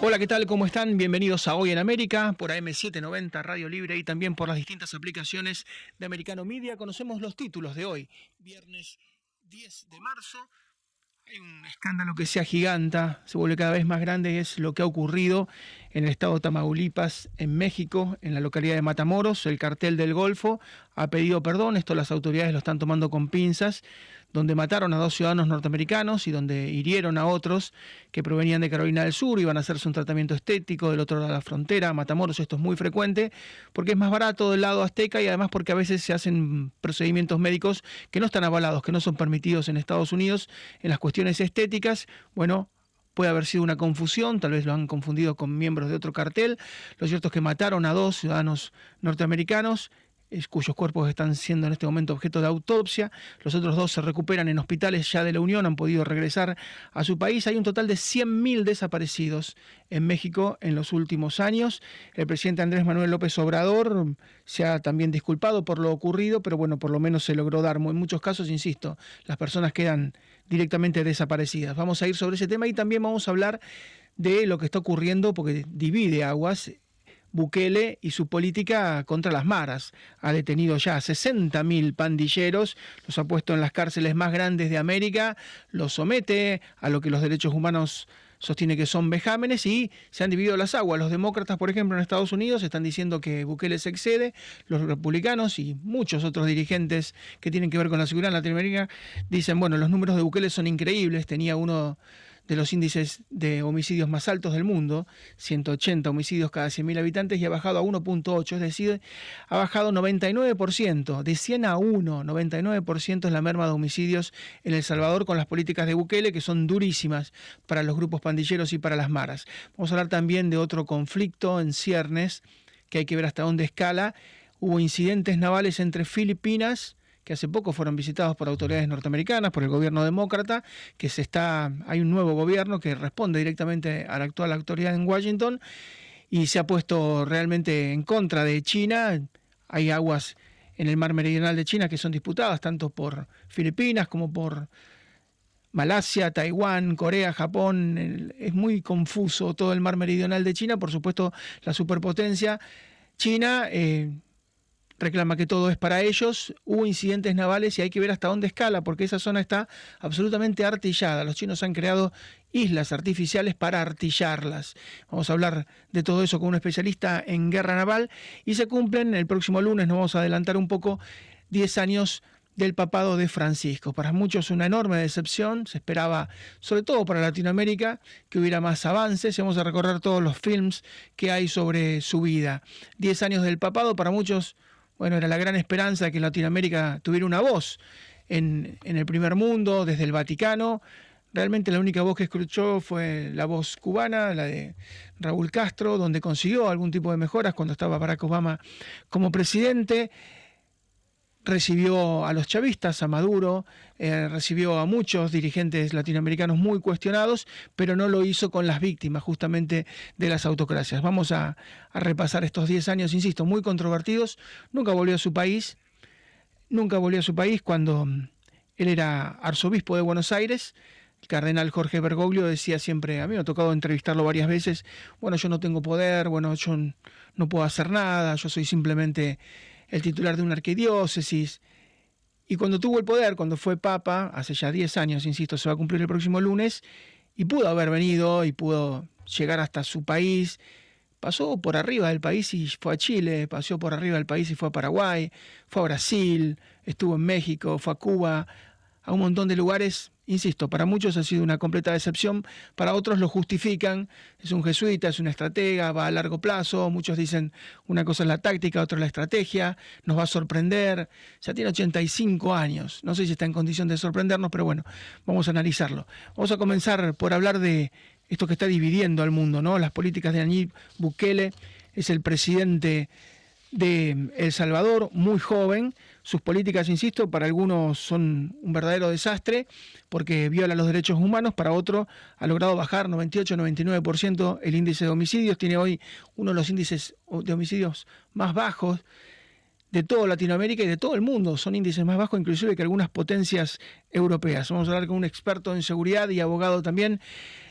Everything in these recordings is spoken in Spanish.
Hola, ¿qué tal? ¿Cómo están? Bienvenidos a Hoy en América por AM790 Radio Libre y también por las distintas aplicaciones de Americano Media. Conocemos los títulos de hoy, viernes 10 de marzo. Hay un escándalo que se agiganta, se vuelve cada vez más grande, es lo que ha ocurrido en el estado de Tamaulipas, en México, en la localidad de Matamoros. El cartel del Golfo ha pedido perdón, esto las autoridades lo están tomando con pinzas donde mataron a dos ciudadanos norteamericanos y donde hirieron a otros que provenían de Carolina del Sur, iban a hacerse un tratamiento estético del otro lado de la frontera, Matamoros, esto es muy frecuente, porque es más barato del lado azteca y además porque a veces se hacen procedimientos médicos que no están avalados, que no son permitidos en Estados Unidos en las cuestiones estéticas. Bueno, puede haber sido una confusión, tal vez lo han confundido con miembros de otro cartel. Lo cierto es que mataron a dos ciudadanos norteamericanos cuyos cuerpos están siendo en este momento objeto de autopsia. Los otros dos se recuperan en hospitales ya de la Unión, han podido regresar a su país. Hay un total de 100.000 desaparecidos en México en los últimos años. El presidente Andrés Manuel López Obrador se ha también disculpado por lo ocurrido, pero bueno, por lo menos se logró dar. En muchos casos, insisto, las personas quedan directamente desaparecidas. Vamos a ir sobre ese tema y también vamos a hablar de lo que está ocurriendo, porque divide aguas Bukele y su política contra las maras. Ha detenido ya a 60.000 pandilleros, los ha puesto en las cárceles más grandes de América, los somete a lo que los derechos humanos sostiene que son vejámenes y se han dividido las aguas. Los demócratas, por ejemplo, en Estados Unidos están diciendo que Bukele se excede, los republicanos y muchos otros dirigentes que tienen que ver con la seguridad en Latinoamérica dicen, bueno, los números de Bukele son increíbles, tenía uno de los índices de homicidios más altos del mundo, 180 homicidios cada 100.000 habitantes, y ha bajado a 1.8, es decir, ha bajado 99%, de 100 a 1, 99% es la merma de homicidios en El Salvador con las políticas de Bukele, que son durísimas para los grupos pandilleros y para las maras. Vamos a hablar también de otro conflicto en ciernes, que hay que ver hasta dónde escala. Hubo incidentes navales entre Filipinas, que hace poco fueron visitados por autoridades norteamericanas, por el gobierno demócrata, que se está, hay un nuevo gobierno que responde directamente a la actual autoridad en Washington y se ha puesto realmente en contra de China. Hay aguas en el mar meridional de China que son disputadas tanto por Filipinas como por Malasia, Taiwán, Corea, Japón. Es muy confuso todo el mar meridional de China. Por supuesto, la superpotencia China eh, reclama que todo es para ellos. Hubo incidentes navales y hay que ver hasta dónde escala, porque esa zona está absolutamente artillada. Los chinos han creado islas artificiales para artillarlas. Vamos a hablar de todo eso con un especialista en guerra naval y se cumplen el próximo lunes, nos vamos a adelantar un poco, 10 años del papado de Francisco. Para muchos una enorme decepción, se esperaba, sobre todo para Latinoamérica, que hubiera más avances vamos a recorrer todos los films que hay sobre su vida. 10 años del papado, para muchos bueno, era la gran esperanza que Latinoamérica tuviera una voz en, el primer mundo, desde el Vaticano. Realmente la única voz que escuchó fue la voz cubana, la de Raúl Castro, donde consiguió algún tipo de mejoras cuando estaba Barack Obama como presidente recibió a los chavistas, a Maduro, eh, recibió a muchos dirigentes latinoamericanos muy cuestionados, pero no lo hizo con las víctimas justamente de las autocracias. Vamos a, repasar estos 10 años, insisto, muy controvertidos. Nunca volvió a su país, nunca volvió a su país cuando mm, él era arzobispo de Buenos Aires. El cardenal Jorge Bergoglio decía siempre, a mí me ha tocado entrevistarlo varias veces, bueno, yo no tengo poder, bueno, yo no puedo hacer nada, yo soy simplemente el titular de una arquidiócesis. Y cuando tuvo el poder, cuando fue papa, hace ya 10 años, insisto, se va a cumplir el próximo lunes, y pudo haber venido y pudo llegar hasta su país, pasó por arriba del país y fue a Chile, pasó por arriba del país y fue a Paraguay, fue a Brasil, estuvo en México, fue a Cuba, a un montón de lugares Insisto, para muchos ha sido una completa decepción, para otros lo justifican, es un jesuita, es una estratega, va a largo plazo, muchos dicen una cosa es la táctica, otra es la estrategia, nos va a sorprender, ya tiene 85 años, no sé si está en condición de sorprendernos, pero bueno, vamos a analizarlo. Vamos a comenzar por hablar de esto que está dividiendo al mundo, ¿no? Las políticas de Aníbal Bukele, es el presidente de El Salvador, muy joven. Sus políticas, insisto, para algunos son un verdadero desastre porque viola los derechos humanos, para otro ha logrado bajar 98-99% el índice de homicidios, tiene hoy uno de los índices de homicidios más bajos de toda Latinoamérica y de todo el mundo. Son índices más bajos inclusive que algunas potencias europeas. Vamos a hablar con un experto en seguridad y abogado también,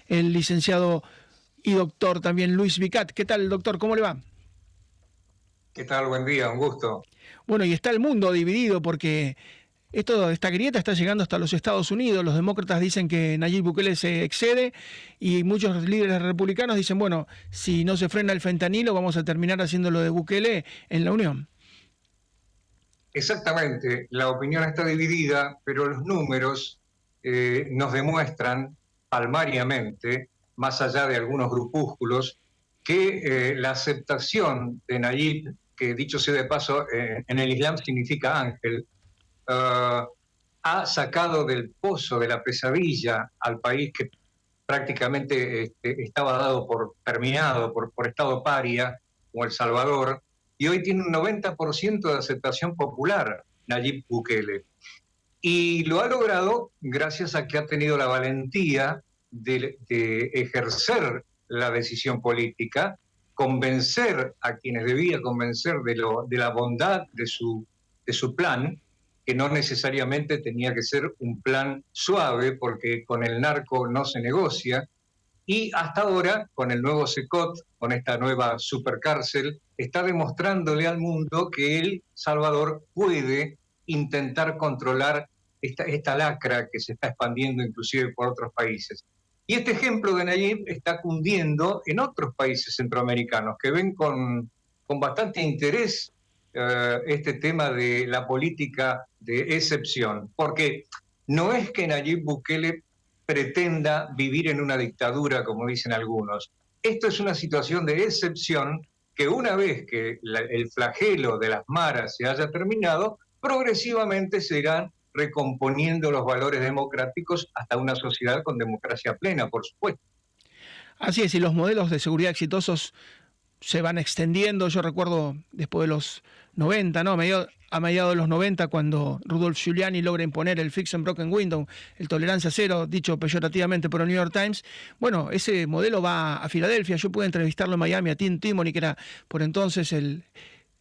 el licenciado y doctor también Luis Vicat. ¿Qué tal, doctor? ¿Cómo le va? ¿Qué tal? Buen día, un gusto. Bueno, y está el mundo dividido porque esto, esta grieta está llegando hasta los Estados Unidos. Los demócratas dicen que Nayib Bukele se excede y muchos líderes republicanos dicen, bueno, si no se frena el fentanilo, vamos a terminar haciéndolo de Bukele en la Unión. Exactamente, la opinión está dividida, pero los números eh, nos demuestran palmariamente, más allá de algunos grupúsculos, que eh, la aceptación de Nayib que dicho sea de paso, eh, en el Islam significa ángel, ah, ha sacado del pozo de la pesadilla al país que prácticamente este, estaba dado por terminado, por, por estado paria, como El Salvador, y hoy tiene un 90% de aceptación popular, Nayib Bukele. Y lo ha logrado gracias a que ha tenido la valentía de ejercer la decisión política convencer a quienes debía convencer de, la bondad de su, de su plan, que no necesariamente tenía que ser un plan suave, porque con el narco no se negocia, y hasta ahora, con el nuevo SECOT, con esta nueva supercárcel, está demostrándole al mundo que El Salvador puede intentar controlar esta, esta lacra que se está expandiendo inclusive por otros países. Y este ejemplo de Nayib está cundiendo en otros países centroamericanos que ven con, con bastante interés eh, este tema de la política de excepción, porque no es que Nayib Bukele pretenda vivir en una dictadura, como dicen algunos. Esto es una situación de excepción que una vez que el flagelo de las maras se haya terminado, progresivamente se irán recomponiendo los valores democráticos hasta una sociedad con democracia plena, por supuesto. Así es, y los modelos de seguridad exitosos se van extendiendo. Yo recuerdo después de los 90, ¿no? A mediados, de los 90, cuando Rudolf Giuliani logra imponer el Fix and Broken Window, el tolerancia cero, dicho peyorativamente por el New York Times. Bueno, ese modelo va a Filadelfia. Yo pude entrevistarlo en Miami a Tim Timony, que era por entonces el,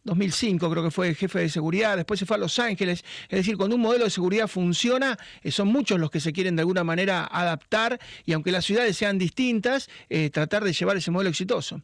2005 creo que fue jefe de seguridad, después se fue a Los Ángeles. Es decir, cuando un modelo de seguridad funciona, eh, son muchos los que se quieren de alguna manera adaptar y aunque las ciudades sean distintas, eh, tratar de llevar ese modelo exitoso.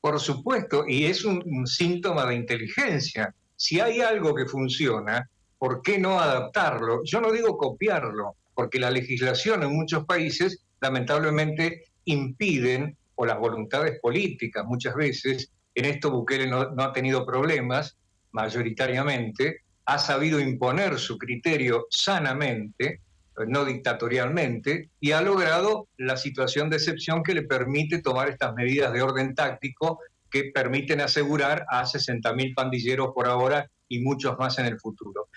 Por supuesto, y es un, síntoma de inteligencia. Si hay algo que funciona, ¿por qué no adaptarlo? Yo no digo copiarlo, porque la legislación en muchos países lamentablemente impiden, o las voluntades políticas muchas veces, en esto Bukele no, ha tenido problemas, mayoritariamente, ha sabido imponer su criterio sanamente, no dictatorialmente, y ha logrado la situación de excepción que le permite tomar estas medidas de orden táctico que permiten asegurar a 60.000 pandilleros por ahora y muchos más en el futuro.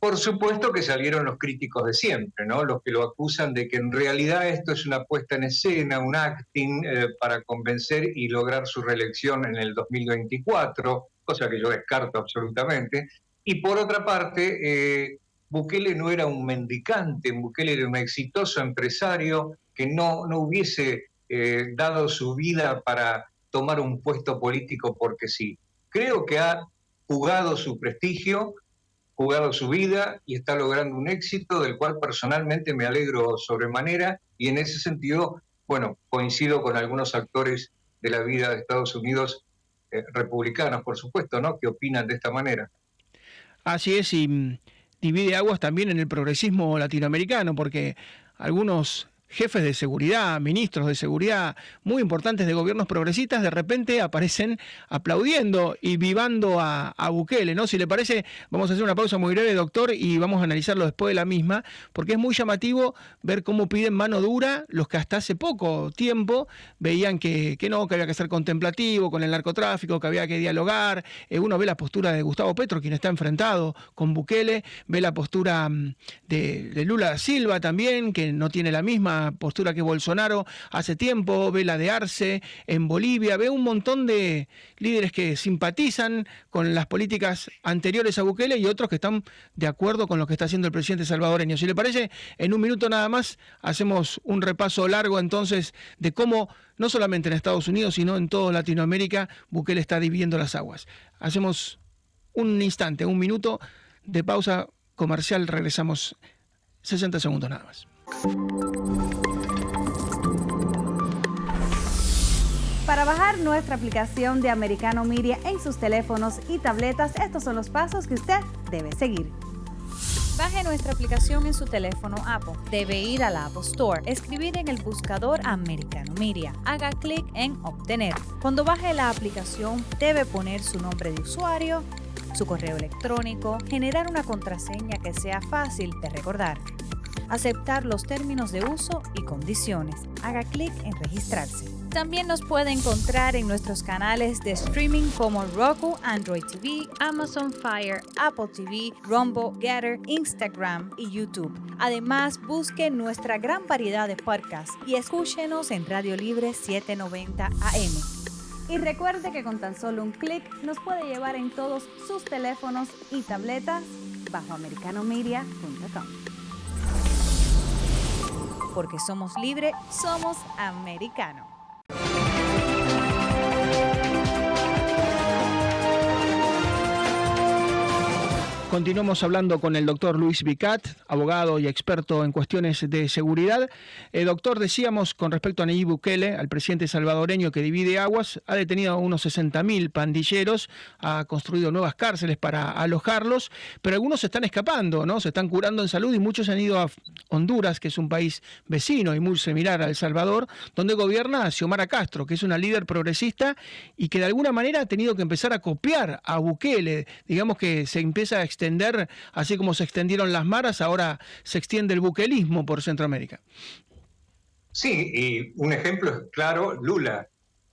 Por supuesto que salieron los críticos de siempre, ¿no? Los que lo acusan de que en realidad esto es una puesta en escena, un acting eh, para convencer y lograr su reelección en el 2024, cosa que yo descarto absolutamente. Y por otra parte, eh, Bukele no era un mendicante, Bukele era un exitoso empresario que no, no hubiese eh, dado su vida para tomar un puesto político porque sí. Creo que ha jugado su prestigio, jugado su vida y está logrando un éxito del cual personalmente me alegro sobremanera y en ese sentido, bueno, coincido con algunos actores de la vida de Estados Unidos, eh, republicanos, por supuesto, ¿no? Que opinan de esta manera. Así es, y mm, divide aguas también en el progresismo latinoamericano, porque algunos jefes de seguridad, ministros de seguridad muy importantes de gobiernos progresistas, de repente aparecen aplaudiendo y vivando a, Bukele, ¿no? Si le parece, vamos a hacer una pausa muy breve, doctor, y vamos a analizarlo después de la misma, porque es muy llamativo ver cómo piden mano dura los que hasta hace poco tiempo veían que, que no, que había que ser contemplativo con el narcotráfico, que había que dialogar. Eh, uno ve la postura de Gustavo Petro, quien está enfrentado con Bukele, ve la postura mm, de, Lula Silva también, que no tiene la misma postura que Bolsonaro hace tiempo, ve la de Arce en Bolivia, ve un montón de líderes que simpatizan con las políticas anteriores a Bukele y otros que están de acuerdo con lo que está haciendo el presidente salvadoreño. Si le parece, en un minuto nada más hacemos un repaso largo entonces de cómo, no solamente en Estados Unidos, sino en toda Latinoamérica, Bukele está dividiendo las aguas. Hacemos un instante, un minuto de pausa comercial, regresamos 60 segundos nada más. Para bajar nuestra aplicación de Americano Media en sus teléfonos y tabletas, estos son los pasos que usted debe seguir. Baje nuestra aplicación en su teléfono Apple. Debe ir a la Apple Store, escribir en el buscador Americano Media. Haga clic en Obtener. Cuando baje la aplicación, debe poner su nombre de usuario, su correo electrónico, generar una contraseña que sea fácil de recordar, aceptar los términos de uso y condiciones. Haga clic en registrarse. También nos puede encontrar en nuestros canales de streaming como Roku, Android TV, Amazon Fire, Apple TV, Rumble, Getter, Instagram y YouTube. Además, busque nuestra gran variedad de podcasts y escúchenos en Radio Libre 790 AM. Y recuerde que con tan solo un clic nos puede llevar en todos sus teléfonos y tabletas bajo americanomedia.com. Porque somos libre, somos americano. Continuamos hablando con el doctor Luis Vicat, abogado y experto en cuestiones de seguridad. Eh, doctor, decíamos con respecto a Nayib Bukele, al presidente salvadoreño que divide aguas, ha detenido a unos 60.000 pandilleros, ha construido nuevas cárceles para alojarlos, pero algunos se están escapando, ¿no? Se están curando en salud y muchos han ido a Honduras, que es un país vecino y muy similar a El Salvador, donde gobierna Xiomara Castro, que es una líder progresista y que de alguna manera ha tenido que empezar a copiar a Bukele. Digamos que se empieza a extender, así como se extendieron las maras, ahora se extiende el buquelismo por Centroamérica. Sí, y un ejemplo es claro, Lula.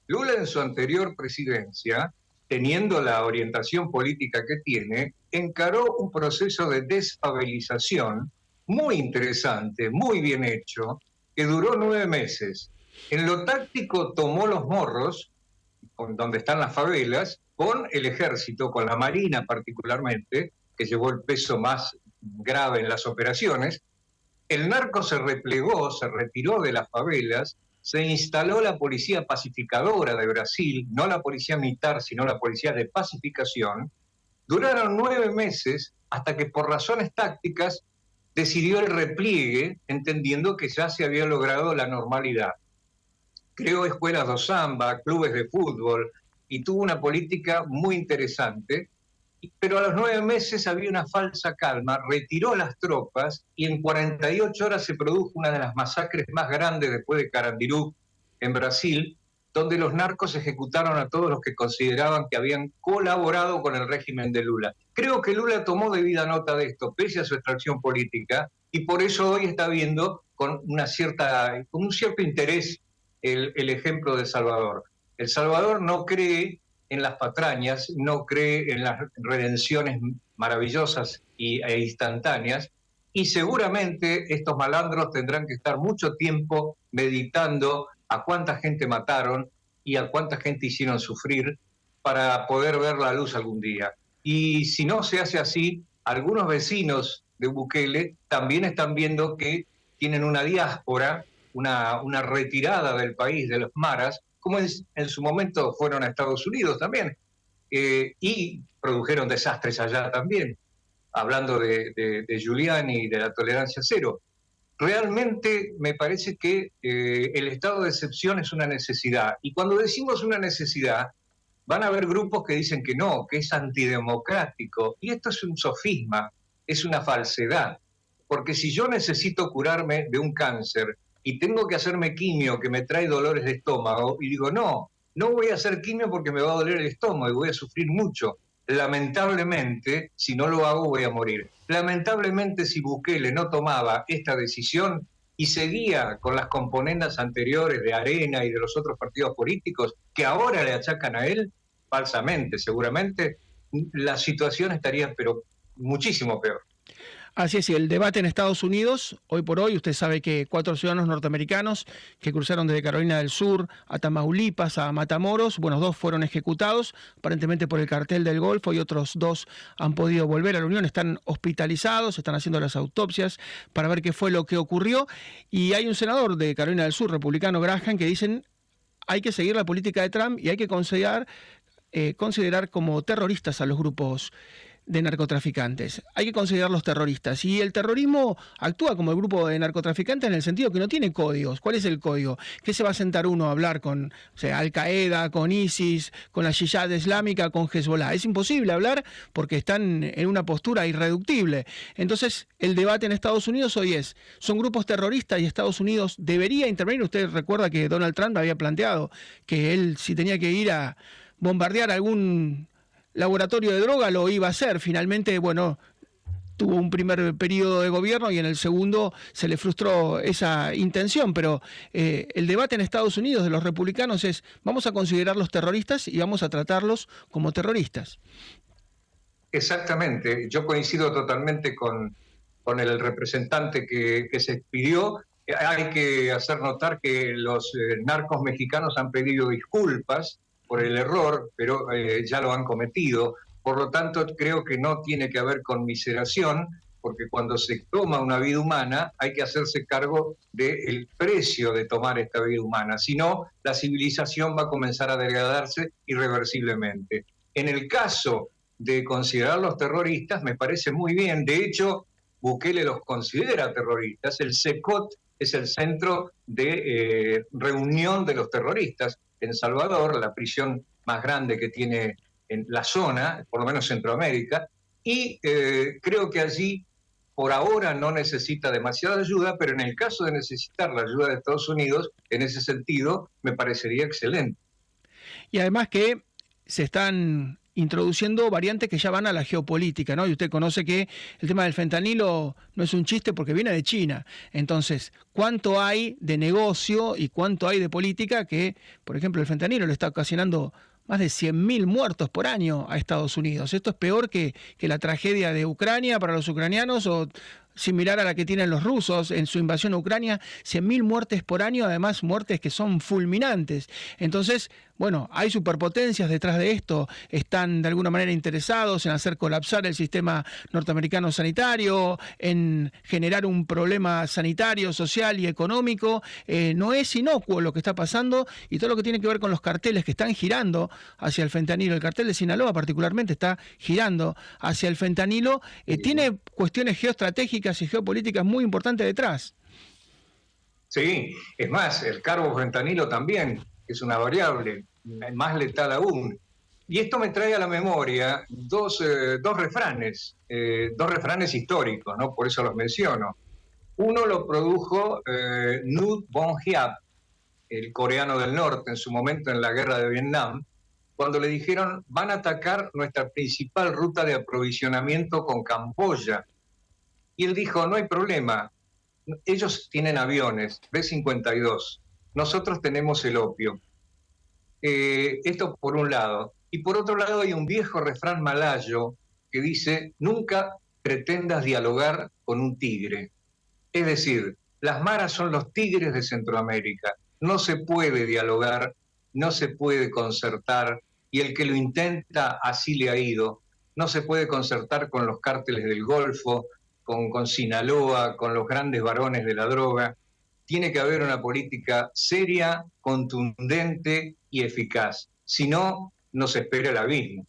Lula en su anterior presidencia, teniendo la orientación política que tiene, encaró un proceso de desfavelización muy interesante, muy bien hecho, que duró nueve meses. En lo táctico tomó los morros, donde están las favelas, con el ejército, con la marina particularmente, que llevó el peso más grave en las operaciones, el narco se replegó, se retiró de las favelas, se instaló la policía pacificadora de Brasil, no la policía militar, sino la policía de pacificación. Duraron nueve meses hasta que por razones tácticas decidió el repliegue, entendiendo que ya se había logrado la normalidad. Creó escuelas de samba, clubes de fútbol y tuvo una política muy interesante pero a los nueve meses había una falsa calma, retiró las tropas y en 48 horas se produjo una de las masacres más grandes después de Carandirú en Brasil, donde los narcos ejecutaron a todos los que consideraban que habían colaborado con el régimen de Lula. Creo que Lula tomó debida nota de esto, pese a su extracción política, y por eso hoy está viendo con, una cierta, con un cierto interés el, el ejemplo de Salvador. El Salvador no cree en las patrañas, no cree en las redenciones maravillosas y, e instantáneas, y seguramente estos malandros tendrán que estar mucho tiempo meditando a cuánta gente mataron y a cuánta gente hicieron sufrir para poder ver la luz algún día. Y si no se hace así, algunos vecinos de Bukele también están viendo que tienen una diáspora, una, una retirada del país de los maras, como en, su momento fueron a Estados Unidos también, eh, y produjeron desastres allá también, hablando de, de, Giuliani y de la tolerancia cero. Realmente me parece que eh, el estado de excepción es una necesidad, y cuando decimos una necesidad, van a haber grupos que dicen que no, que es antidemocrático, y esto es un sofisma, es una falsedad, porque si yo necesito curarme de un cáncer, y tengo que hacerme quimio que me trae dolores de estómago, y digo, no, no voy a hacer quimio porque me va a doler el estómago y voy a sufrir mucho. Lamentablemente, si no lo hago, voy a morir. Lamentablemente, si Bukele no tomaba esta decisión y seguía con las componendas anteriores de Arena y de los otros partidos políticos que ahora le achacan a él, falsamente seguramente, la situación estaría pero muchísimo peor. Así es, y el debate en Estados Unidos, hoy por hoy, usted sabe que cuatro ciudadanos norteamericanos que cruzaron desde Carolina del Sur a Tamaulipas, a Matamoros, bueno, dos fueron ejecutados, aparentemente por el cartel del Golfo, y otros dos han podido volver a la Unión, están hospitalizados, están haciendo las autopsias para ver qué fue lo que ocurrió, y hay un senador de Carolina del Sur, republicano Graham, que dicen hay que seguir la política de Trump y hay que considerar, eh, considerar como terroristas a los grupos de narcotraficantes. Hay que considerarlos terroristas. Y el terrorismo actúa como el grupo de narcotraficantes en el sentido que no tiene códigos. ¿Cuál es el código? ¿Qué se va a sentar uno a hablar con Al Qaeda, con ISIS, con la Yihad Islámica, con Hezbollah? Es imposible hablar porque están en una postura irreductible. Entonces, el debate en Estados Unidos hoy es, ¿son grupos terroristas y Estados Unidos debería intervenir? Usted recuerda que Donald Trump había planteado que él si tenía que ir a bombardear algún laboratorio de droga lo iba a hacer. Finalmente, bueno, tuvo un primer periodo de gobierno y en el segundo se le frustró esa intención, pero eh, el debate en Estados Unidos de los republicanos es vamos a considerarlos terroristas y vamos a tratarlos como terroristas. Exactamente, yo coincido totalmente con, con el representante que, se expidió. Hay que hacer notar que los eh, narcos mexicanos han pedido disculpas por el error, pero eh, ya lo han cometido. Por lo tanto, creo que no tiene que haber conmiseración, porque cuando se toma una vida humana hay que hacerse cargo del precio de tomar esta vida humana. Si no, la civilización va a comenzar a degradarse irreversiblemente. En el caso de considerar los terroristas, me parece muy bien. De hecho, Bukele los considera terroristas. El SECOT es el centro de eh, reunión de los terroristas en Salvador, la prisión más grande que tiene en la zona, por lo menos Centroamérica, y eh, creo que allí por ahora no necesita demasiada ayuda, pero en el caso de necesitar la ayuda de Estados Unidos, en ese sentido, me parecería excelente. Y además que se están introduciendo variantes que ya van a la geopolítica, ¿no? Y usted conoce que el tema del fentanilo no es un chiste porque viene de China. Entonces, ¿cuánto hay de negocio y cuánto hay de política que, por ejemplo, el fentanilo le está ocasionando más de 100.000 muertos por año a Estados Unidos? Esto es peor que, que la tragedia de Ucrania para los ucranianos o similar a la que tienen los rusos en su invasión a Ucrania, 100.000 muertes por año, además muertes que son fulminantes. Entonces, bueno, hay superpotencias detrás de esto, están de alguna manera interesados en hacer colapsar el sistema norteamericano sanitario, en generar un problema sanitario, social y económico. Eh, no es inocuo lo que está pasando y todo lo que tiene que ver con los carteles que están girando hacia el fentanilo. El cartel de Sinaloa particularmente está girando hacia el fentanilo. Eh, tiene cuestiones geoestratégicas y geopolíticas muy importantes detrás. Sí, es más, el fentanilo también es una variable más letal aún. Y esto me trae a la memoria dos, eh, dos refranes, eh, dos refranes históricos, ¿no? por eso los menciono. Uno lo produjo eh, Nut Hiap, el coreano del norte, en su momento en la guerra de Vietnam, cuando le dijeron van a atacar nuestra principal ruta de aprovisionamiento con Camboya. Y él dijo, no hay problema, ellos tienen aviones, B-52, nosotros tenemos el opio. Eh, esto por un lado. Y por otro lado hay un viejo refrán malayo que dice, nunca pretendas dialogar con un tigre. Es decir, las maras son los tigres de Centroamérica. No se puede dialogar, no se puede concertar, y el que lo intenta así le ha ido. No se puede concertar con los cárteles del Golfo, con, con Sinaloa, con los grandes varones de la droga tiene que haber una política seria, contundente y eficaz. Si no, nos espera el abismo.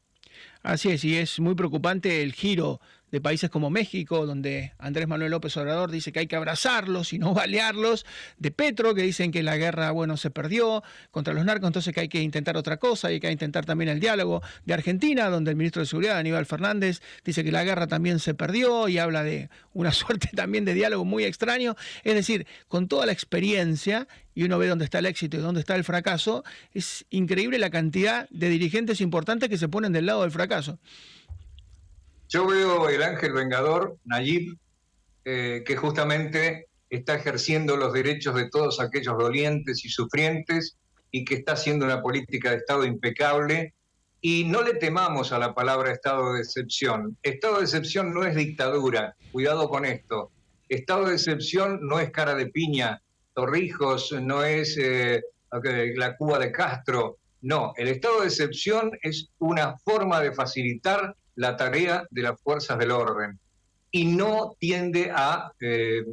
Así es, y es muy preocupante el giro de países como México, donde Andrés Manuel López Obrador dice que hay que abrazarlos y no balearlos, de Petro, que dicen que la guerra, bueno, se perdió contra los narcos, entonces que hay que intentar otra cosa, y hay que intentar también el diálogo de Argentina, donde el ministro de Seguridad, Aníbal Fernández, dice que la guerra también se perdió y habla de una suerte también de diálogo muy extraño. Es decir, con toda la experiencia y uno ve dónde está el éxito y dónde está el fracaso, es increíble la cantidad de dirigentes importantes que se ponen del lado del fracaso. Yo veo el ángel vengador, Nayib, eh, que justamente está ejerciendo los derechos de todos aquellos dolientes y sufrientes y que está haciendo una política de Estado impecable Y no le temamos a la palabra estado de excepción. Estado de excepción no es dictadura, cuidado con esto. Estado de excepción no es cara de piña, Torrijos, no es eh, la Cuba de Castro. No, el estado de excepción es una forma de facilitar la tarea de las fuerzas del orden y no tiende a eh,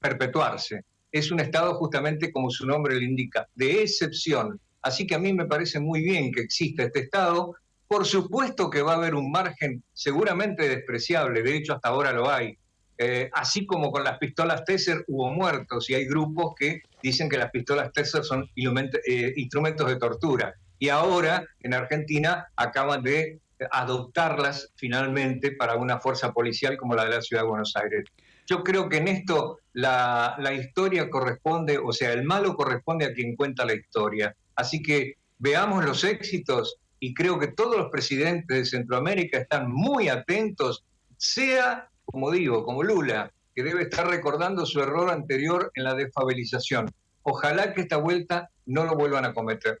perpetuarse. Es un estado justamente como su nombre le indica, de excepción. Así que a mí me parece muy bien que exista este estado. Por supuesto que va a haber un margen seguramente despreciable, de hecho hasta ahora lo hay. Eh, así como con las pistolas Tesser hubo muertos y hay grupos que dicen que las pistolas Tesser son eh, instrumentos de tortura. Y ahora en Argentina acaban de adoptarlas finalmente para una fuerza policial como la de la Ciudad de Buenos Aires. Yo creo que en esto la, historia corresponde, o sea, el malo corresponde a quien cuenta la historia. Así que veamos los éxitos y creo que todos los presidentes de Centroamérica están muy atentos, sea, como digo, como Lula, que debe estar recordando su error anterior en la desfabilización. Ojalá que esta vuelta no lo vuelvan a cometer.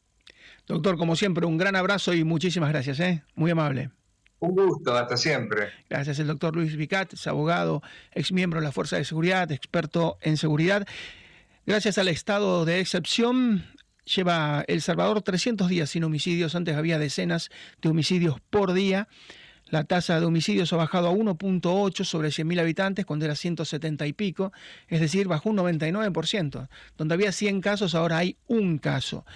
Doctor, como siempre, un gran abrazo y muchísimas gracias, ¿eh? muy amable. Un gusto, hasta siempre. Gracias, el doctor Luis Vicat, es abogado, ex miembro de la Fuerza de Seguridad, experto en seguridad. Gracias al estado de excepción, lleva El Salvador 300 días sin homicidios. Antes había decenas de homicidios por día. La tasa de homicidios ha bajado a 1.8 sobre 100.000 habitantes cuando era 170 y pico, es decir, bajó un 99%. Donde había 100 casos, ahora hay un caso.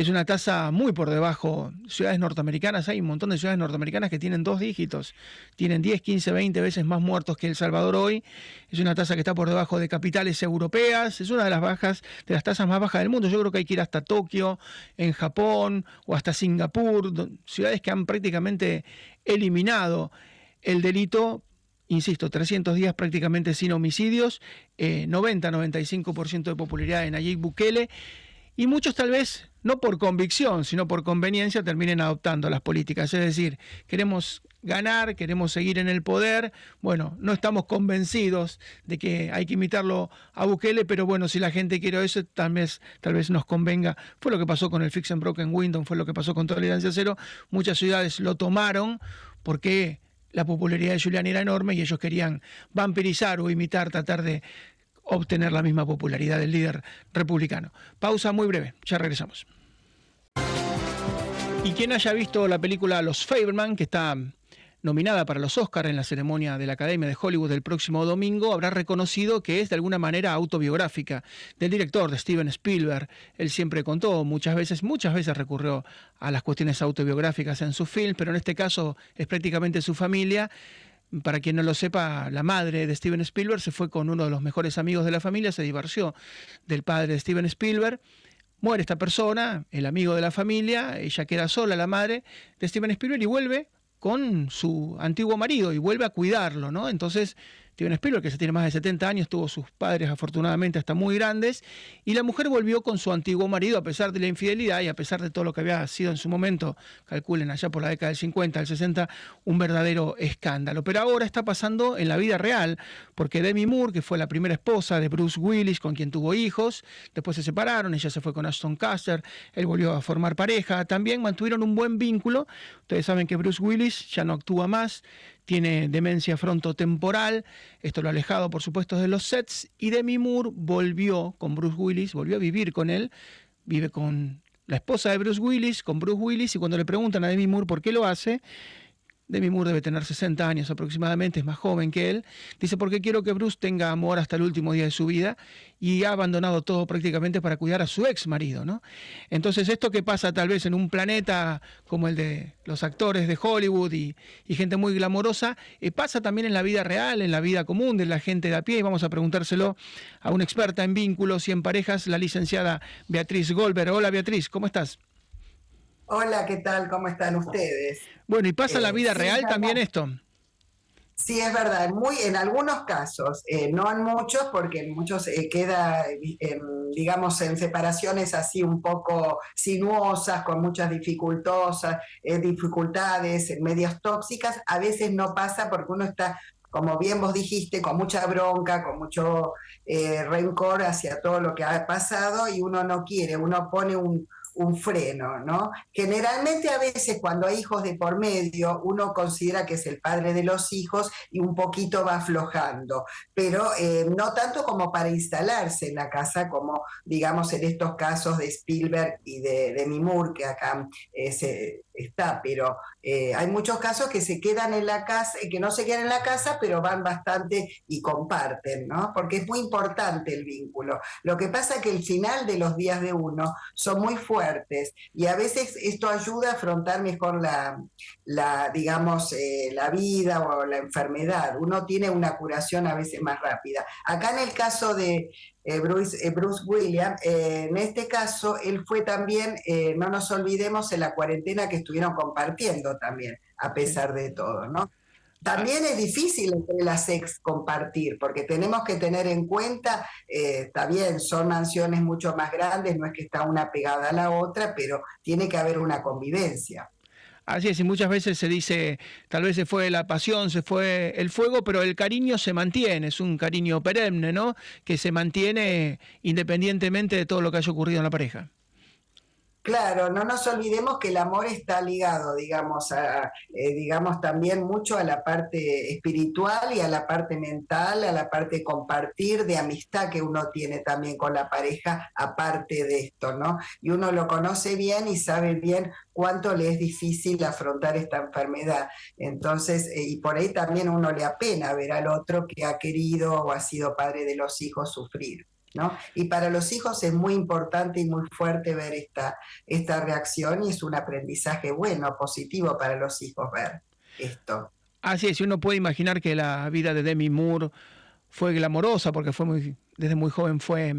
Es una tasa muy por debajo. Ciudades norteamericanas, hay un montón de ciudades norteamericanas que tienen dos dígitos, tienen 10, 15, 20 veces más muertos que El Salvador hoy. Es una tasa que está por debajo de capitales europeas, es una de las bajas, de las tasas más bajas del mundo. Yo creo que hay que ir hasta Tokio, en Japón o hasta Singapur, ciudades que han prácticamente eliminado el delito insisto, 300 días prácticamente sin homicidios, 90-95% eh, de popularidad en Nayib Bukele, y muchos tal vez no por convicción, sino por conveniencia, terminen adoptando las políticas. Es decir, queremos ganar, queremos seguir en el poder. Bueno, no estamos convencidos de que hay que imitarlo a Bukele, pero bueno, si la gente quiere eso, tal vez, tal vez nos convenga. Fue lo que pasó con el Fix and Broken Window, fue lo que pasó con Tolerancia Cero. Muchas ciudades lo tomaron porque la popularidad de Julián era enorme y ellos querían vampirizar o imitar, tratar de obtener la misma popularidad del líder republicano. Pausa muy breve, ya regresamos. Y quien haya visto la película Los Faberman, que está nominada para los Oscars en la ceremonia de la Academia de Hollywood del próximo domingo, habrá reconocido que es de alguna manera autobiográfica del director de Steven Spielberg. Él siempre contó muchas veces, muchas veces recurrió a las cuestiones autobiográficas en su film, pero en este caso es prácticamente su familia para quien no lo sepa, la madre de Steven Spielberg se fue con uno de los mejores amigos de la familia, se divorció del padre de Steven Spielberg. Muere esta persona, el amigo de la familia, ella queda sola, la madre de Steven Spielberg, y vuelve con su antiguo marido y vuelve a cuidarlo, ¿no? Entonces Steven que se tiene más de 70 años, tuvo sus padres afortunadamente hasta muy grandes, y la mujer volvió con su antiguo marido a pesar de la infidelidad y a pesar de todo lo que había sido en su momento, calculen allá por la década del 50, del 60, un verdadero escándalo. Pero ahora está pasando en la vida real, porque Demi Moore, que fue la primera esposa de Bruce Willis, con quien tuvo hijos, después se separaron, ella se fue con Ashton Custer, él volvió a formar pareja, también mantuvieron un buen vínculo, ustedes saben que Bruce Willis ya no actúa más, tiene demencia frontotemporal, esto lo ha alejado por supuesto de los sets, y Demi Moore volvió con Bruce Willis, volvió a vivir con él, vive con la esposa de Bruce Willis, con Bruce Willis, y cuando le preguntan a Demi Moore por qué lo hace, Demi Moore debe tener 60 años aproximadamente, es más joven que él. Dice, porque quiero que Bruce tenga amor hasta el último día de su vida y ha abandonado todo prácticamente para cuidar a su ex marido, ¿no? Entonces, esto que pasa tal vez en un planeta como el de los actores de Hollywood y, gente muy glamorosa, eh, pasa también en la vida real, en la vida común de la gente de a pie. Y vamos a preguntárselo a una experta en vínculos y en parejas, la licenciada Beatriz Goldberg. Hola Beatriz, ¿cómo estás? Hola, ¿qué tal? ¿Cómo están ustedes? Bueno, ¿y pasa en la eh, vida real también esto? Sí, es verdad, muy, en algunos casos, eh, no en muchos, porque en muchos eh, queda, digamos, en separaciones así un poco sinuosas, con muchas dificultosas, dificultades, medias tóxicas, a veces no pasa porque uno está como bien vos dijiste, con mucha bronca, con mucho rencor hacia todo lo que ha pasado y uno no quiere, uno pone un, un freno, ¿no? Generalmente a veces cuando hay hijos de por medio, uno considera que es el padre de los hijos y un poquito va aflojando, pero eh, no tanto como para instalarse en la casa, como digamos en estos casos de Spielberg y de, de Mimur, que acá eh, se, está, pero eh, hay muchos casos que se quedan en la casa, que no se quedan en la casa, pero van bastante y comparten, ¿no? Porque es muy importante el vínculo. Lo que pasa es que el final de los días de uno son muy fuertes y a veces esto ayuda a afrontar mejor la, la digamos, eh, la vida o la enfermedad. Uno tiene una curación a veces más rápida. Acá en el caso de eh, Bruce, Bruce, Williams, en este caso él fue también, no nos olvidemos, en la cuarentena que estuvieron compartiendo también, a pesar de todo, ¿no? También es difícil entre las ex compartir, porque tenemos que tener en cuenta, eh, está bien, son mansiones mucho más grandes, no es que está una pegada a la otra, pero tiene que haber una convivencia. Así es, y muchas veces se dice, tal vez se fue la pasión, se fue el fuego, pero el cariño se mantiene, es un cariño perenne, ¿no? Que se mantiene independientemente de todo lo que haya ocurrido en la pareja. Claro, no nos olvidemos que el amor está ligado, digamos, a, eh, digamos también mucho a la parte espiritual y a la parte mental, a la parte compartir, de amistad que uno tiene también con la pareja, aparte de esto, ¿no? Y uno lo conoce bien y sabe bien cuánto le es difícil afrontar esta enfermedad. Entonces, eh, y por ahí también uno le apena ver al otro que ha querido o ha sido padre de los hijos sufrir. Y para los hijos es muy importante y muy fuerte ver esta, esta reacción y es un aprendizaje bueno, positivo para los hijos ver esto. Así es, uno puede imaginar que la vida de Demi Moore fue glamorosa porque fue muy, desde muy joven fue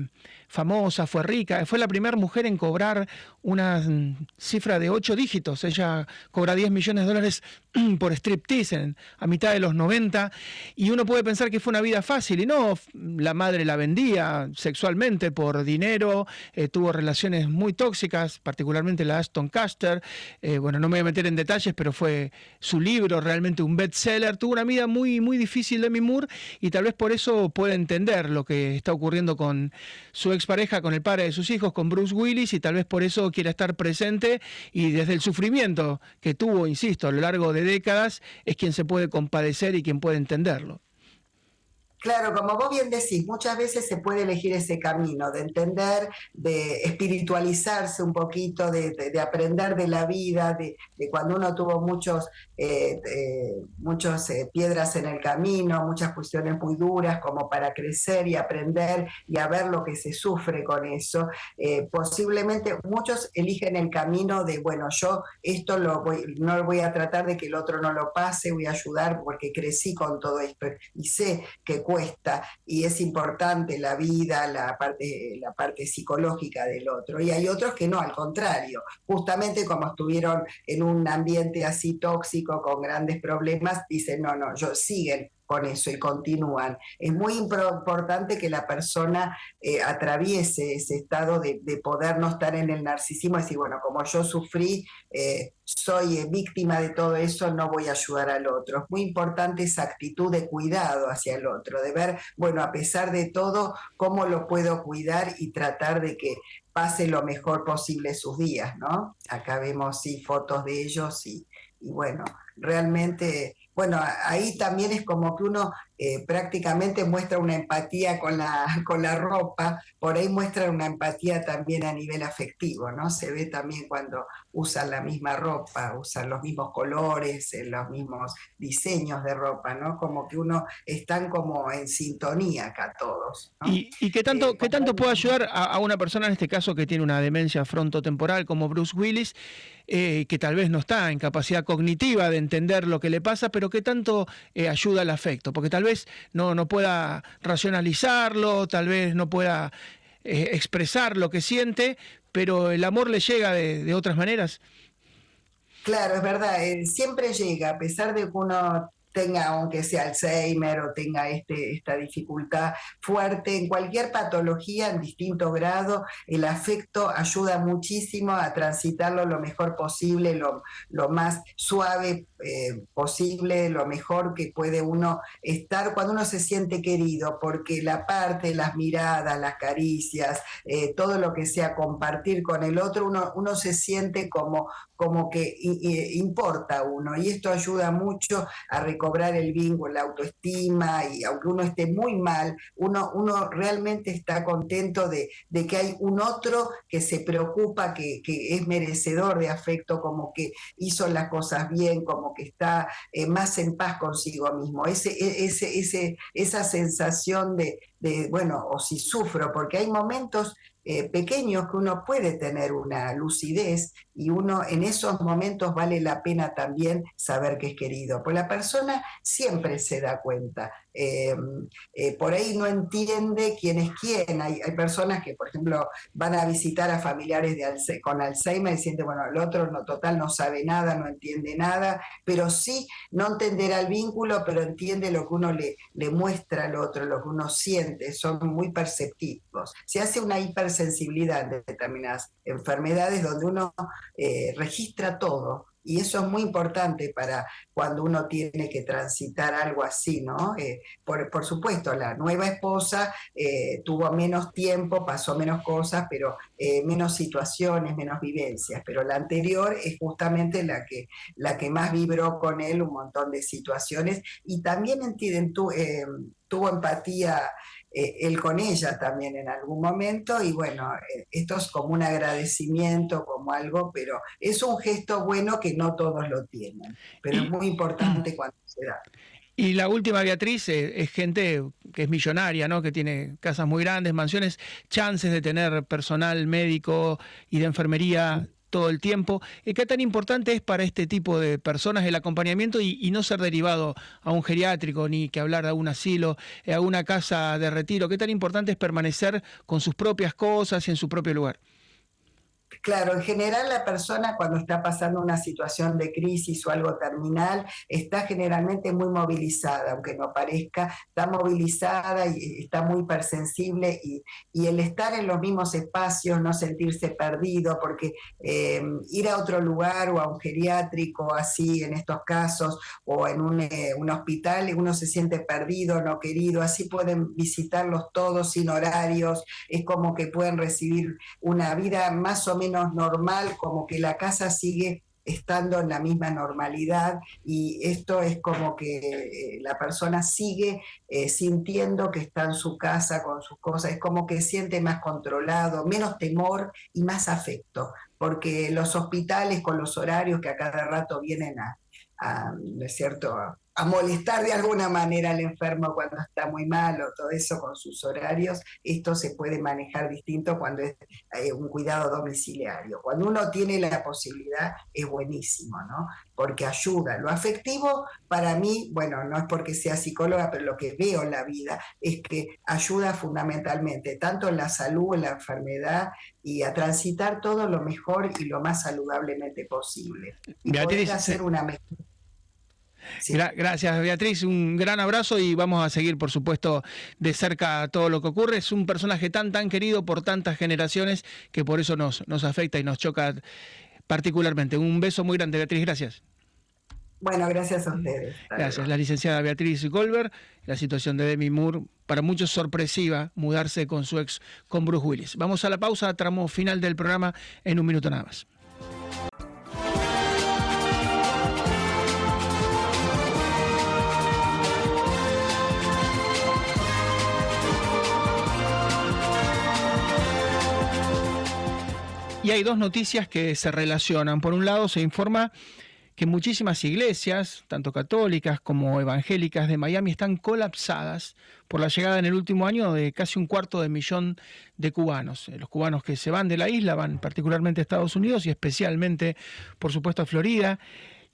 famosa, fue rica, fue la primera mujer en cobrar una mm, cifra de ocho dígitos. Ella cobra 10 millones de dólares por striptease a mitad de los 90 y uno puede pensar que fue una vida fácil y no, la madre la vendía sexualmente por dinero, eh, tuvo relaciones muy tóxicas, particularmente la Aston Caster. Eh, bueno, no me voy a meter en detalles, pero fue su libro realmente un bestseller. Tuvo una vida muy, muy difícil Demi Moore y tal vez por eso puede entender lo que está ocurriendo con su expareja, con el padre de sus hijos, con Bruce Willis, y tal vez por eso quiera estar presente y desde el sufrimiento que tuvo, insisto, a lo largo de décadas, es quien se puede compadecer y quien puede entenderlo. Claro, como vos bien decís, muchas veces se puede elegir ese camino de entender, de espiritualizarse un poquito, de, aprender de la vida, de, cuando uno tuvo muchos, eh, muchos eh, piedras en el camino, muchas cuestiones muy duras como para crecer y aprender y a ver lo que se sufre con eso. Eh, posiblemente muchos eligen el camino de, bueno, yo esto lo voy, no voy a tratar de que el otro no lo pase, voy a ayudar porque crecí con todo esto y sé que y es importante la vida, la parte, la parte psicológica del otro. Y hay otros que no, al contrario, justamente como estuvieron en un ambiente así tóxico, con grandes problemas, dicen, no, no, yo siguen con eso y continúan. Es muy importante que la persona eh, atraviese ese estado de, poder no estar en el narcisismo y decir, bueno, como yo sufrí, eh, soy eh, víctima de todo eso, no voy a ayudar al otro. Es muy importante esa actitud de cuidado hacia el otro, de ver, bueno, a pesar de todo, cómo lo puedo cuidar y tratar de que pase lo mejor posible sus días, ¿no? Acá vemos sí fotos de ellos y, y bueno, realmente bueno, ahí también es como que uno eh, prácticamente muestra una empatía con la, con la ropa, por ahí muestra una empatía también a nivel afectivo, ¿no? Se ve también cuando usan la misma ropa, usan los mismos colores, eh, los mismos diseños de ropa, ¿no? Como que uno están como en sintonía acá todos. ¿Y, qué tanto, eh, qué tanto puede ayudar a, una persona, en este caso, que tiene una demencia frontotemporal como Bruce Willis, que tal vez no está en capacidad cognitiva de entender lo que le pasa, pero qué tanto ayuda al afecto? Porque tal vez no, no pueda racionalizarlo, tal vez no pueda eh, expresar lo que siente, pero el amor le llega de, otras maneras. Claro, es verdad, eh, siempre llega, a pesar de que uno tenga, aunque sea Alzheimer o tenga este, esta dificultad fuerte, en cualquier patología en distinto grado, el afecto ayuda muchísimo a transitarlo lo mejor posible, lo, lo más suave eh, posible, lo mejor que puede uno estar cuando uno se siente querido, porque la parte, las miradas, las caricias, eh, todo lo que sea compartir con el otro, uno, uno se siente como, como que importa a uno. Y esto ayuda mucho a recobrar el vínculo, la autoestima y aunque uno esté muy mal, uno, uno realmente está contento de, que hay un otro que se preocupa, que, es merecedor de afecto, como que hizo las cosas bien, como que está eh, más en paz consigo mismo. Ese, e, ese, ese, esa sensación de, bueno, o si sufro, porque hay momentos eh, pequeños que uno puede tener una lucidez y uno en esos momentos vale la pena también saber que es querido, pues la persona siempre se da cuenta. Eh, eh, por ahí no entiende quién es quién. Hay, personas que, por ejemplo, van a visitar a familiares de con Alzheimer y sienten, bueno, el otro no, total no sabe nada, no entiende nada, pero sí no entenderá el vínculo, pero entiende lo que uno le, muestra al otro, lo que uno siente, son muy perceptivos. Se hace una hipersensibilidad de determinadas enfermedades donde uno eh, registra todo y eso es muy importante para cuando uno tiene que transitar algo así, ¿no? Eh, por, supuesto, la nueva esposa eh, tuvo menos tiempo, pasó menos cosas, pero eh, menos situaciones, menos vivencias, pero la anterior es justamente la que, la que más vibró con él un montón de situaciones y también entienden, tuvo empatía eh, él con ella también en algún momento y bueno, eh, esto es como un agradecimiento, como algo, pero es un gesto bueno que no todos lo tienen, pero es muy importante cuando se da. Y la última, Beatriz, eh, es gente que es millonaria, ¿no? que tiene casas muy grandes, mansiones, chances de tener personal médico y de enfermería todo el tiempo. Eh, ¿Qué tan importante es para este tipo de personas el acompañamiento y, no ser derivado a un geriátrico, ni que hablar a un asilo, eh, a una casa de retiro? ¿Qué tan importante es permanecer con sus propias cosas y en su propio lugar? Claro, en general la persona cuando está pasando una situación de crisis o algo terminal está generalmente muy movilizada, aunque no parezca, está movilizada y está muy hipersensible y, el estar en los mismos espacios, no sentirse perdido, porque eh, ir a otro lugar o a un geriátrico así en estos casos o en un, eh, un hospital uno se siente perdido, no querido, así pueden visitarlos todos sin horarios, es como que pueden recibir una vida más o menos menos normal, como que la casa sigue estando en la misma normalidad y esto es como que eh, la persona sigue eh, sintiendo que está en su casa con sus cosas, es como que siente más controlado, menos temor y más afecto, porque los hospitales con los horarios que a cada rato vienen a, a ¿no es cierto?, a molestar de alguna manera al enfermo cuando está muy mal o todo eso con sus horarios, esto se puede manejar distinto cuando es eh, un cuidado domiciliario. Cuando uno tiene la posibilidad es buenísimo, ¿no? Porque ayuda. Lo afectivo para mí, bueno, no es porque sea psicóloga, pero lo que veo en la vida es que ayuda fundamentalmente, tanto en la salud, en la enfermedad y a transitar todo lo mejor y lo más saludablemente posible. Y poder hacer una mejor gracias Beatriz, un gran abrazo y vamos a seguir por supuesto de cerca todo lo que ocurre. Es un personaje tan tan querido por tantas generaciones que por eso nos, nos afecta y nos choca particularmente. Un beso muy grande Beatriz, gracias. Bueno, gracias a ustedes. Gracias. La licenciada Beatriz Goldberg, la situación de Demi Moore, para muchos sorpresiva, mudarse con su ex, con Bruce Willis. Vamos a la pausa, tramo final del programa en un minuto nada más. Y hay dos noticias que se relacionan. Por un lado, se informa que muchísimas iglesias, tanto católicas como evangélicas de Miami, están colapsadas por la llegada en el último año de casi un cuarto de millón de cubanos. Eh, los cubanos que se van de la isla van particularmente a Estados Unidos y especialmente, por supuesto, a Florida.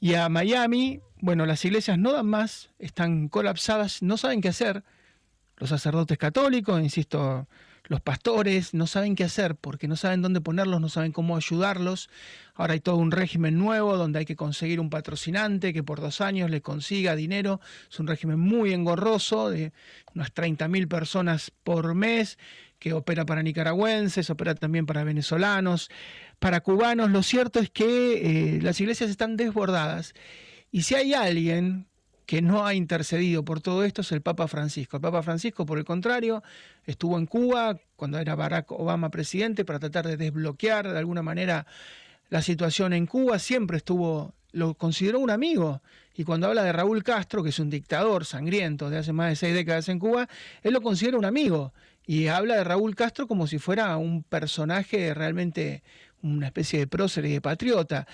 Y a Miami, bueno, las iglesias no dan más, están colapsadas, no saben qué hacer. Los sacerdotes católicos, insisto, los pastores no saben qué hacer porque no saben dónde ponerlos, no saben cómo ayudarlos. Ahora hay todo un régimen nuevo donde hay que conseguir un patrocinante que por dos años le consiga dinero. Es un régimen muy engorroso de unas 30.000 personas por mes que opera para nicaragüenses, opera también para venezolanos, para cubanos. Lo cierto es que eh, las iglesias están desbordadas Y si hay alguien que no ha intercedido por todo esto es el Papa Francisco. El Papa Francisco, por el contrario, estuvo en Cuba cuando era Barack Obama presidente para tratar de desbloquear de alguna manera la situación en Cuba, siempre estuvo, lo consideró un amigo. Y cuando habla de Raúl Castro, que es un dictador sangriento de hace más de seis décadas en Cuba, él lo considera un amigo. Y habla de Raúl Castro como si fuera un personaje realmente, una especie de prócer y de patriota.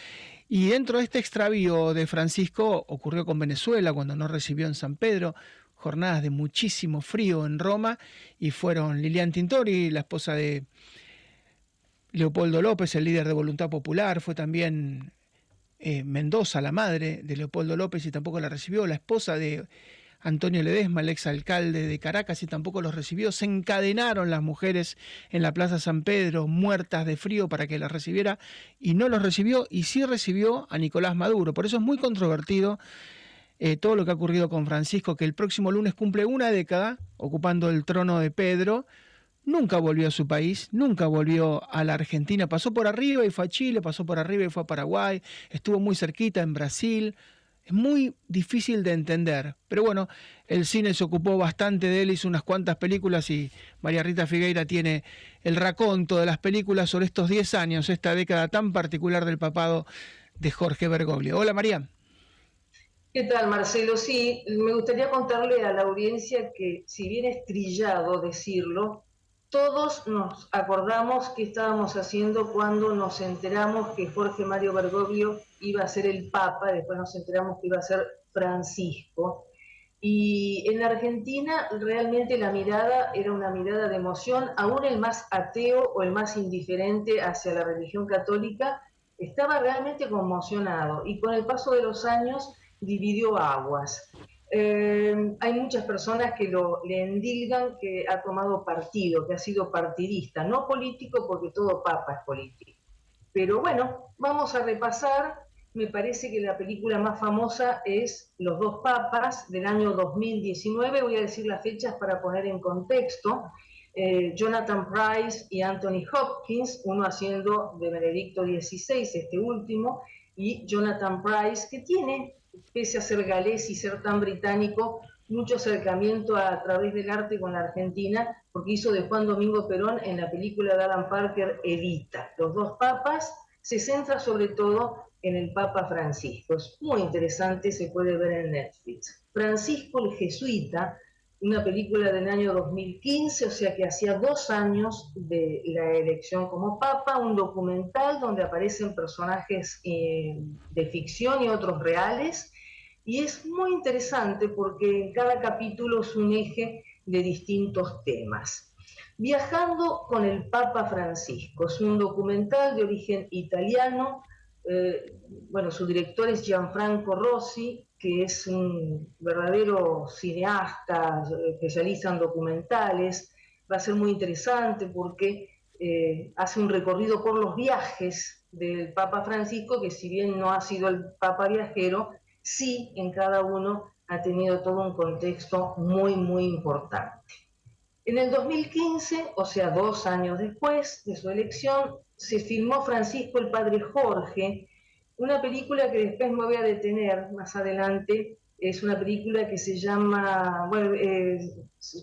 Y dentro de este extravío de Francisco ocurrió con Venezuela cuando no recibió en San Pedro jornadas de muchísimo frío en Roma y fueron Lilian Tintori, la esposa de Leopoldo López, el líder de Voluntad Popular, fue también eh, Mendoza, la madre de Leopoldo López, y tampoco la recibió, la esposa de Antonio Ledesma, el exalcalde de Caracas, y tampoco los recibió. Se encadenaron las mujeres en la Plaza San Pedro, muertas de frío, para que las recibiera, y no los recibió, y sí recibió a Nicolás Maduro. Por eso es muy controvertido eh, todo lo que ha ocurrido con Francisco, que el próximo lunes cumple una década ocupando el trono de Pedro. Nunca volvió a su país, nunca volvió a la Argentina, pasó por arriba y fue a Chile, pasó por arriba y fue a Paraguay, estuvo muy cerquita en Brasil, es muy difícil de entender. Pero bueno, el cine se ocupó bastante de él, hizo unas cuantas películas y María Rita Figueira tiene el raconto de las películas sobre estos 10 años, esta década tan particular del papado de Jorge Bergoglio. Hola María. ¿Qué tal, Marcelo? Sí, me gustaría contarle a la audiencia que, si bien es trillado decirlo, todos nos acordamos qué estábamos haciendo cuando nos enteramos que Jorge Mario Bergoglio iba a ser el Papa, después nos enteramos que iba a ser Francisco. Y en Argentina realmente la mirada era una mirada de emoción, aún el más ateo o el más indiferente hacia la religión católica estaba realmente conmocionado y con el paso de los años dividió aguas. Eh, hay muchas personas que lo, le endilgan que ha tomado partido, que ha sido partidista, no político porque todo papa es político. Pero bueno, vamos a repasar. Me parece que la película más famosa es Los dos papas del año 2019. Voy a decir las fechas para poner en contexto. Eh, Jonathan Price y Anthony Hopkins, uno haciendo de Benedicto XVI, este último, y Jonathan Price, que tiene pese a ser galés y ser tan británico, mucho acercamiento a, través del arte con la Argentina, porque hizo de Juan Domingo Perón en la película de Alan Parker Evita. Los dos papas se centra sobre todo en el Papa Francisco. Es muy interesante, se puede ver en Netflix. Francisco el Jesuita, una película del año 2015, o sea que hacía dos años de la elección como Papa, un documental donde aparecen personajes eh, de ficción y otros reales, y es muy interesante porque en cada capítulo es un eje de distintos temas. Viajando con el Papa Francisco, es un documental de origen italiano, eh, bueno, su director es Gianfranco Rossi, que es un verdadero cineasta, especialista en documentales. Va a ser muy interesante porque eh, hace un recorrido por los viajes del Papa Francisco, que si bien no ha sido el Papa viajero, sí en cada uno ha tenido todo un contexto muy, muy importante. En el 2015, o sea, dos años después de su elección, se filmó Francisco el Padre Jorge, una película que después me voy a detener más adelante, es una película que se llama, bueno,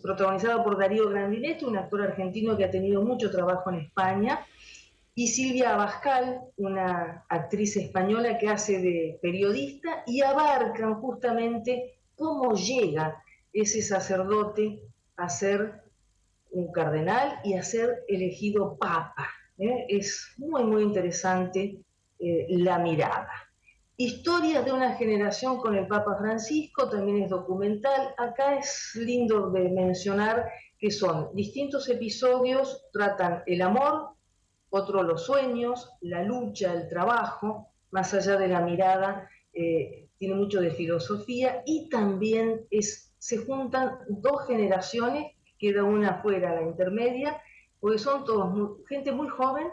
protagonizada por Darío Grandinetti, un actor argentino que ha tenido mucho trabajo en España, y Silvia Abascal, una actriz española que hace de periodista, y abarcan justamente cómo llega ese sacerdote a ser un cardenal y a ser elegido papa. ¿eh? Es muy, muy interesante eh, la mirada. Historias de una generación con el Papa Francisco también es documental. Acá es lindo de mencionar que son distintos episodios, tratan el amor, otro los sueños, la lucha, el trabajo, más allá de la mirada, eh, tiene mucho de filosofía y también se juntan dos generaciones, queda una fuera, la intermedia, porque son todos gente muy joven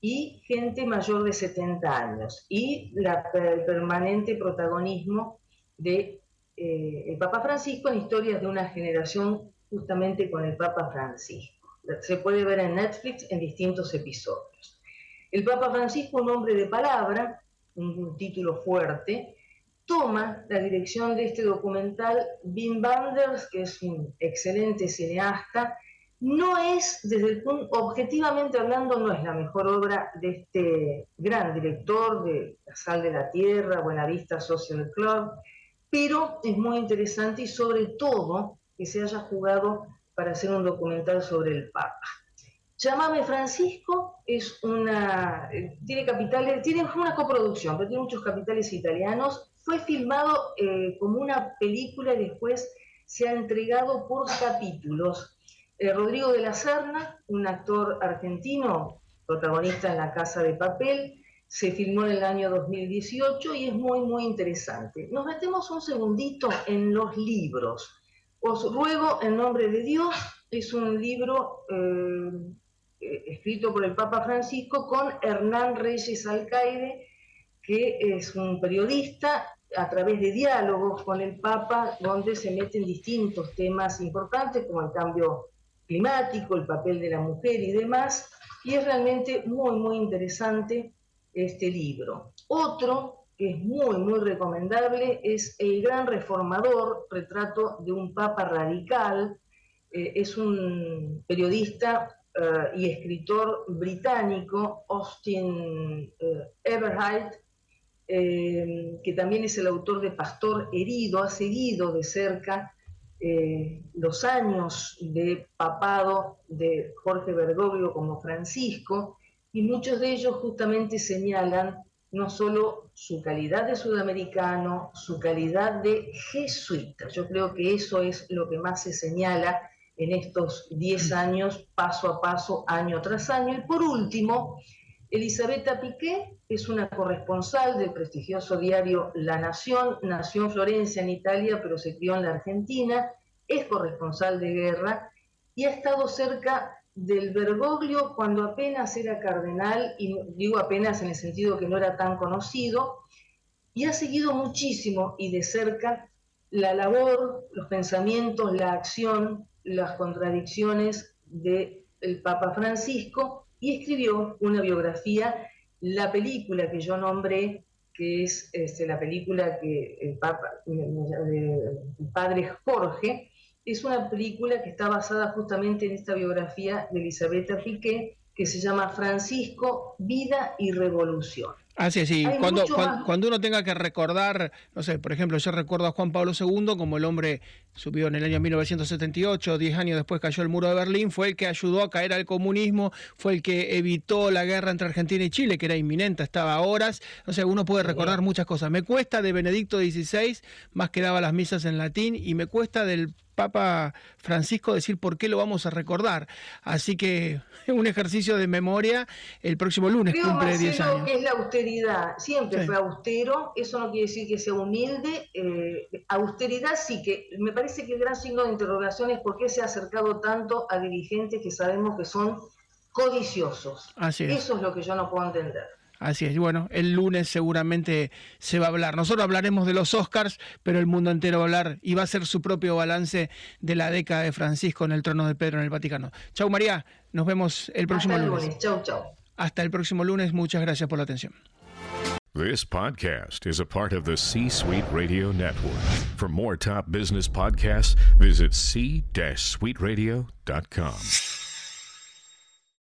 y gente mayor de 70 años, y la, el permanente protagonismo de eh, el Papa Francisco en historias de una generación justamente con el Papa Francisco. Se puede ver en Netflix en distintos episodios. El Papa Francisco, un hombre de palabra, un título fuerte, toma la dirección de este documental Wim Wenders, que es un excelente cineasta. No es, desde el punto, objetivamente hablando, no es la mejor obra de este gran director de La Sal de la Tierra, Buenavista Social Club, pero es muy interesante y sobre todo que se haya jugado para hacer un documental sobre el Papa. Llámame Francisco es una, eh, tiene capitales, tiene una coproducción, pero tiene muchos capitales italianos. Fue filmado eh, como una película y después se ha entregado por capítulos. Eh, Rodrigo de la Serna, un actor argentino, protagonista en La Casa de Papel, se filmó en el año 2018 y es muy, muy interesante. Nos metemos un segundito en los libros. Os ruego en nombre de Dios, es un libro eh, escrito por el Papa Francisco con Hernán Reyes Alcaide, que es un periodista a través de diálogos con el Papa, donde se meten distintos temas importantes como el cambio climático, el papel de la mujer y demás, y es realmente muy, muy interesante este libro. Otro que es muy, muy recomendable es El Gran Reformador, retrato de un Papa radical. Eh, es un periodista eh, y escritor británico, Austin uh, que también es el autor de Pastor Herido, ha seguido de cerca los años de papado de Jorge Bergoglio como Francisco, y muchos de ellos justamente señalan no solo su calidad de sudamericano, su calidad de jesuita. Yo creo que eso es lo que más se señala en estos 10 años, paso a paso, año tras año. Y por último, Elisabetta Piqué es una corresponsal del prestigioso diario La Nación, nació en Florencia, en Italia, pero se crió en la Argentina, es corresponsal de guerra y ha estado cerca del Bergoglio cuando apenas era cardenal, y digo apenas en el sentido que no era tan conocido, y ha seguido muchísimo y de cerca la labor, los pensamientos, la acción las contradicciones del Papa Francisco y escribió una biografía, la película que yo nombré, que es este, la película que el, Papa, el padre Jorge, es una película que está basada justamente en esta biografía de Elisabetta Piqué, que se llama Francisco, Vida y Revolución. Así sí, Cuando, cuando, uno tenga que recordar, no sé, por ejemplo, yo recuerdo a Juan Pablo II como el hombre subió en el año 1978, 10 años después cayó el muro de Berlín, fue el que ayudó a caer al comunismo, fue el que evitó la guerra entre Argentina y Chile, que era inminente, estaba a horas. O sea, uno puede recordar muchas cosas. Me cuesta de Benedicto XVI, más que daba las misas en latín, y me cuesta del Papa Francisco decir por qué lo vamos a recordar. Así que un ejercicio de memoria el próximo lunes cumple 10 años. es la austeridad, siempre fue austero, eso no quiere decir que sea humilde, eh, austeridad sí que me parece que el gran signo de interrogación es por qué se ha acercado tanto a dirigentes que sabemos que son codiciosos. Así Eso es lo que yo no puedo entender. Así es, bueno, el lunes seguramente se va a hablar. Nosotros hablaremos de los Oscars, pero el mundo entero va a hablar y va a hacer su propio balance de la década de Francisco en el trono de Pedro en el Vaticano. Chau María, nos vemos el próximo Hasta el lunes. Chau, chau. Hasta el próximo lunes, muchas gracias por la atención. This podcast is a part of the C-Suite Radio Network. For more top business podcasts, visit c-suiteradio.com.